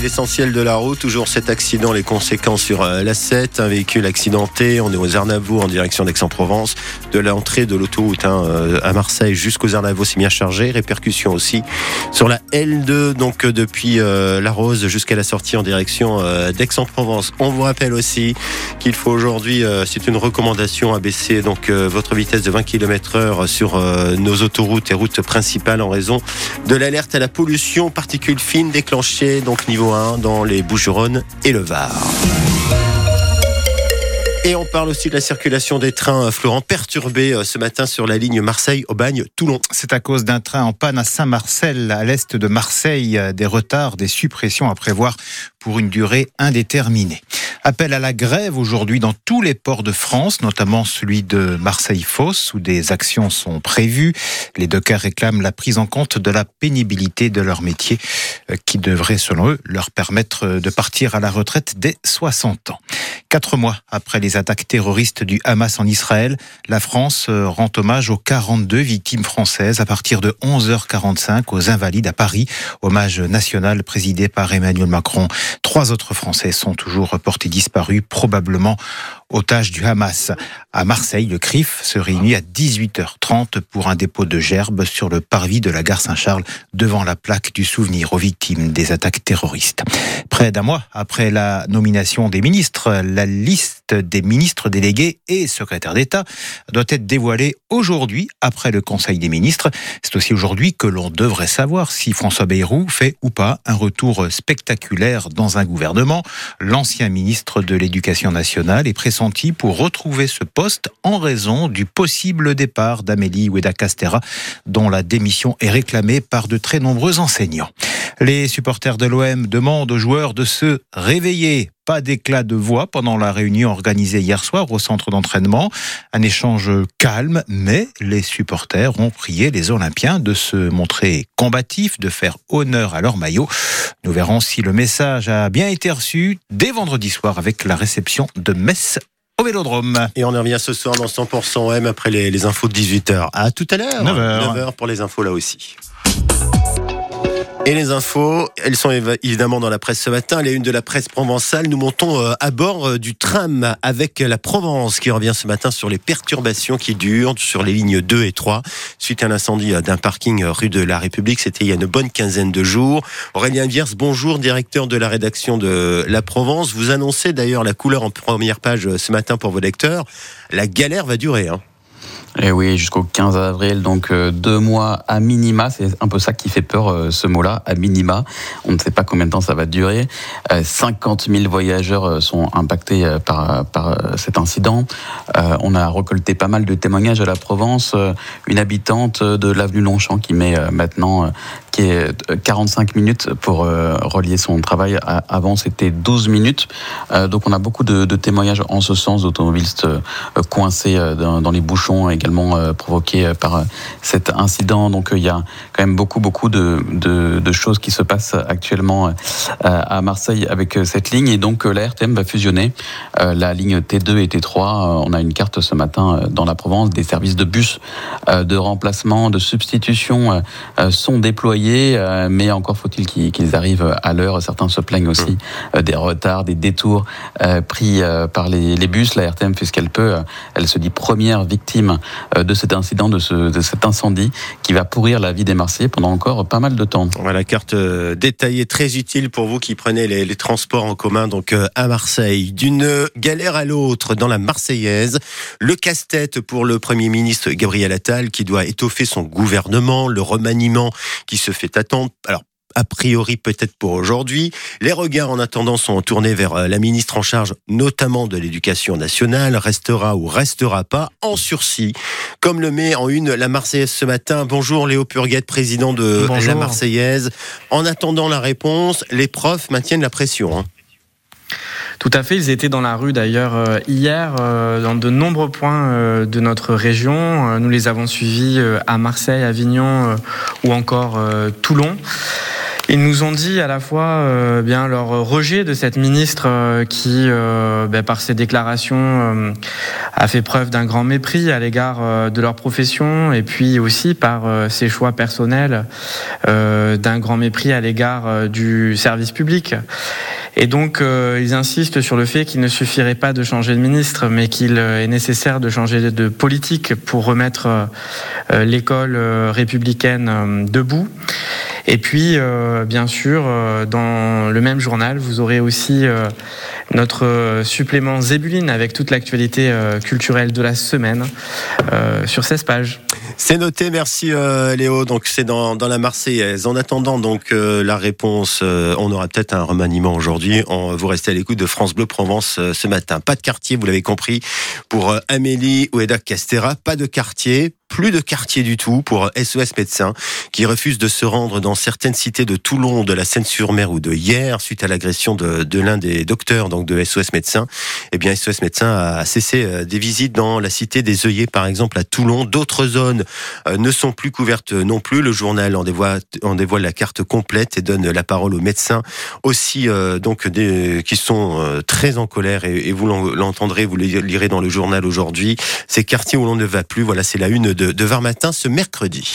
l'essentiel de la route. Toujours cet accident, les conséquences sur euh, la 7. Un véhicule accidenté. On est aux Arnavaux en direction d'Aix-en-Provence. De l'entrée de l'autoroute hein, euh, à Marseille jusqu'aux Arnavaux, c'est bien chargé. Répercussion aussi sur la L2, donc euh, depuis la Rose jusqu'à la sortie en direction d'Aix-en-Provence. On vous rappelle aussi qu'il faut aujourd'hui, c'est une recommandation à baisser donc votre vitesse de 20 km heure sur nos autoroutes et routes principales en raison de l'alerte à la pollution particules fines déclenchées, donc niveau 1 dans les Bouches-du-Rhône et le Var. Et on parle aussi de la circulation des trains, Florent, perturbés euh, ce matin sur la ligne Marseille-Aubagne-Toulon. C'est à cause d'un train en panne à Saint-Marcel, à l'est de Marseille. Des retards, des suppressions à prévoir pour une durée indéterminée. Appel à la grève aujourd'hui dans tous les ports de France, notamment celui de Marseille-Fosse, où des actions sont prévues. Les dockers réclament la prise en compte de la pénibilité de leur métier, euh, qui devrait, selon eux, leur permettre de partir à la retraite dès 60 ans. Quatre mois après les attaques terroristes du Hamas en Israël, la France euh, rend hommage aux 42 victimes françaises à partir de 11h45 aux Invalides à Paris. Hommage national présidé par Emmanuel Macron. Trois autres Français sont toujours portés disparus, probablement otages du Hamas. À Marseille, le CRIF se réunit à 18h30 pour un dépôt de gerbes sur le parvis de la gare Saint-Charles devant la plaque du souvenir aux victimes des attaques terroristes. Près d'un mois après la nomination des ministres, la liste des ministres délégués et secrétaires d'État doit être dévoilée aujourd'hui après le Conseil des ministres. C'est aussi aujourd'hui que l'on devrait savoir si François Bayrou fait ou pas un retour spectaculaire dans un gouvernement. L'ancien ministre de l'Éducation nationale est pressenti pour retrouver ce poste en raison du possible départ d'Amélie Oueda Castera, dont la démission est réclamée par de très nombreux enseignants. Les supporters de l'OM demandent aux joueurs de se réveiller. Pas d'éclat de voix pendant la réunion organisée hier soir au centre d'entraînement. Un échange calme, mais les supporters ont prié les Olympiens de se montrer combatifs, de faire honneur à leur maillot. Nous verrons si le message a bien été reçu dès vendredi soir avec la réception de Metz au Vélodrome. Et on en revient ce soir dans 100% M après les, les infos de 18h. À tout à l'heure. 9h. 9h pour les infos là aussi. Et les infos, elles sont évidemment dans la presse ce matin. Les une de la presse provençale. Nous montons euh, à bord euh, du tram avec la Provence qui revient ce matin sur les perturbations qui durent sur les lignes 2 et 3 suite à l'incendie euh, d'un parking rue de la République. C'était il y a une bonne quinzaine de jours. Aurélien Viers, bonjour, directeur de la rédaction de la Provence. Vous annoncez d'ailleurs la couleur en première page ce matin pour vos lecteurs. La galère va durer. Hein. Et eh oui, jusqu'au 15 avril, donc euh, deux mois à minima. C'est un peu ça qui fait peur, euh, ce mot-là, à minima. On ne sait pas combien de temps ça va durer. 50 euh, 000 voyageurs sont impactés par, cet incident. On a recolté pas mal de témoignages à la Provence. Une habitante de l'avenue Longchamp qui met maintenant qui est 45 minutes pour relier son travail. Avant, c'était 12 minutes. Donc, on a beaucoup de, témoignages en ce sens d'automobilistes coincés dans, les bouchons également euh, provoqué euh, par euh, cet incident. Donc il y a quand même beaucoup beaucoup de, de, choses qui se passent actuellement à Marseille avec cette ligne et donc la RTM va fusionner la ligne T2 et T3. On a une carte ce matin dans la Provence. Des services de bus de remplacement, de substitution sont déployés, mais encore faut-il qu'ils arrivent à l'heure. Certains se plaignent aussi des retards, des détours pris par les, les bus. La RTM fait ce qu'elle peut. Elle se dit première victime euh, de cet incident, de, cet incendie qui va pourrir la vie des Marseillais pendant encore pas mal de temps. Voilà, carte euh, détaillée très utile pour vous qui prenez les, transports en commun donc euh, à Marseille. D'une galère à l'autre dans la Marseillaise, le casse-tête pour le Premier ministre Gabriel Attal qui doit étoffer son gouvernement, le remaniement qui se fait attendre. Alors a priori peut-être pour aujourd'hui. Les regards en attendant sont tournés vers euh, la ministre en charge notamment de l'éducation nationale, restera ou restera pas en sursis, comme le met en une la Marseillaise ce matin. Bonjour Léo Purguette, président de la Marseillaise. En attendant la réponse, les profs maintiennent la pression. Hein. Tout à fait, ils étaient dans la rue d'ailleurs euh, hier, euh, dans de nombreux points de notre région. Nous les avons suivis à Marseille, Avignon ou encore Toulon. Ils nous ont dit à la fois euh, bien leur rejet de cette ministre euh, qui, euh, ben, par ses déclarations, a fait preuve d'un grand mépris à l'égard de leur profession et puis aussi par ses choix personnels d'un grand mépris à l'égard du service public. Et donc, ils insistent sur le fait qu'il ne suffirait pas de changer de ministre, mais qu'il est nécessaire de changer de politique pour remettre l'école républicaine debout. Et puis, euh, bien sûr, euh, dans le même journal, vous aurez aussi euh, notre supplément Zébuline avec toute l'actualité culturelle de la semaine sur 16 pages. C'est noté, merci Léo. Donc c'est dans, la Marseillaise. En attendant donc la réponse, on aura peut-être un remaniement aujourd'hui. Vous restez à l'écoute de France Bleu Provence ce matin. Pas de quartier, vous l'avez compris, pour Amélie Oueda Castera. Pas de quartier, plus de quartier du tout pour SOS Médecins qui refuse de se rendre dans certaines cités de Toulon, de la Seine-sur-Mer ou de hier suite à l'agression de, l'un des docteurs donc de SOS Médecins. Eh bien, SOS Médecins a cessé euh, des visites dans la cité des œillets, par exemple à Toulon. D'autres zones euh, ne sont plus couvertes non plus. Le journal en dévoile, la carte complète et donne la parole aux médecins aussi euh, donc qui sont très en colère et, et vous l'entendrez, vous le lirez dans le journal aujourd'hui. Ces quartiers où l'on ne va plus, voilà, c'est la une de, de Var Matin ce mercredi.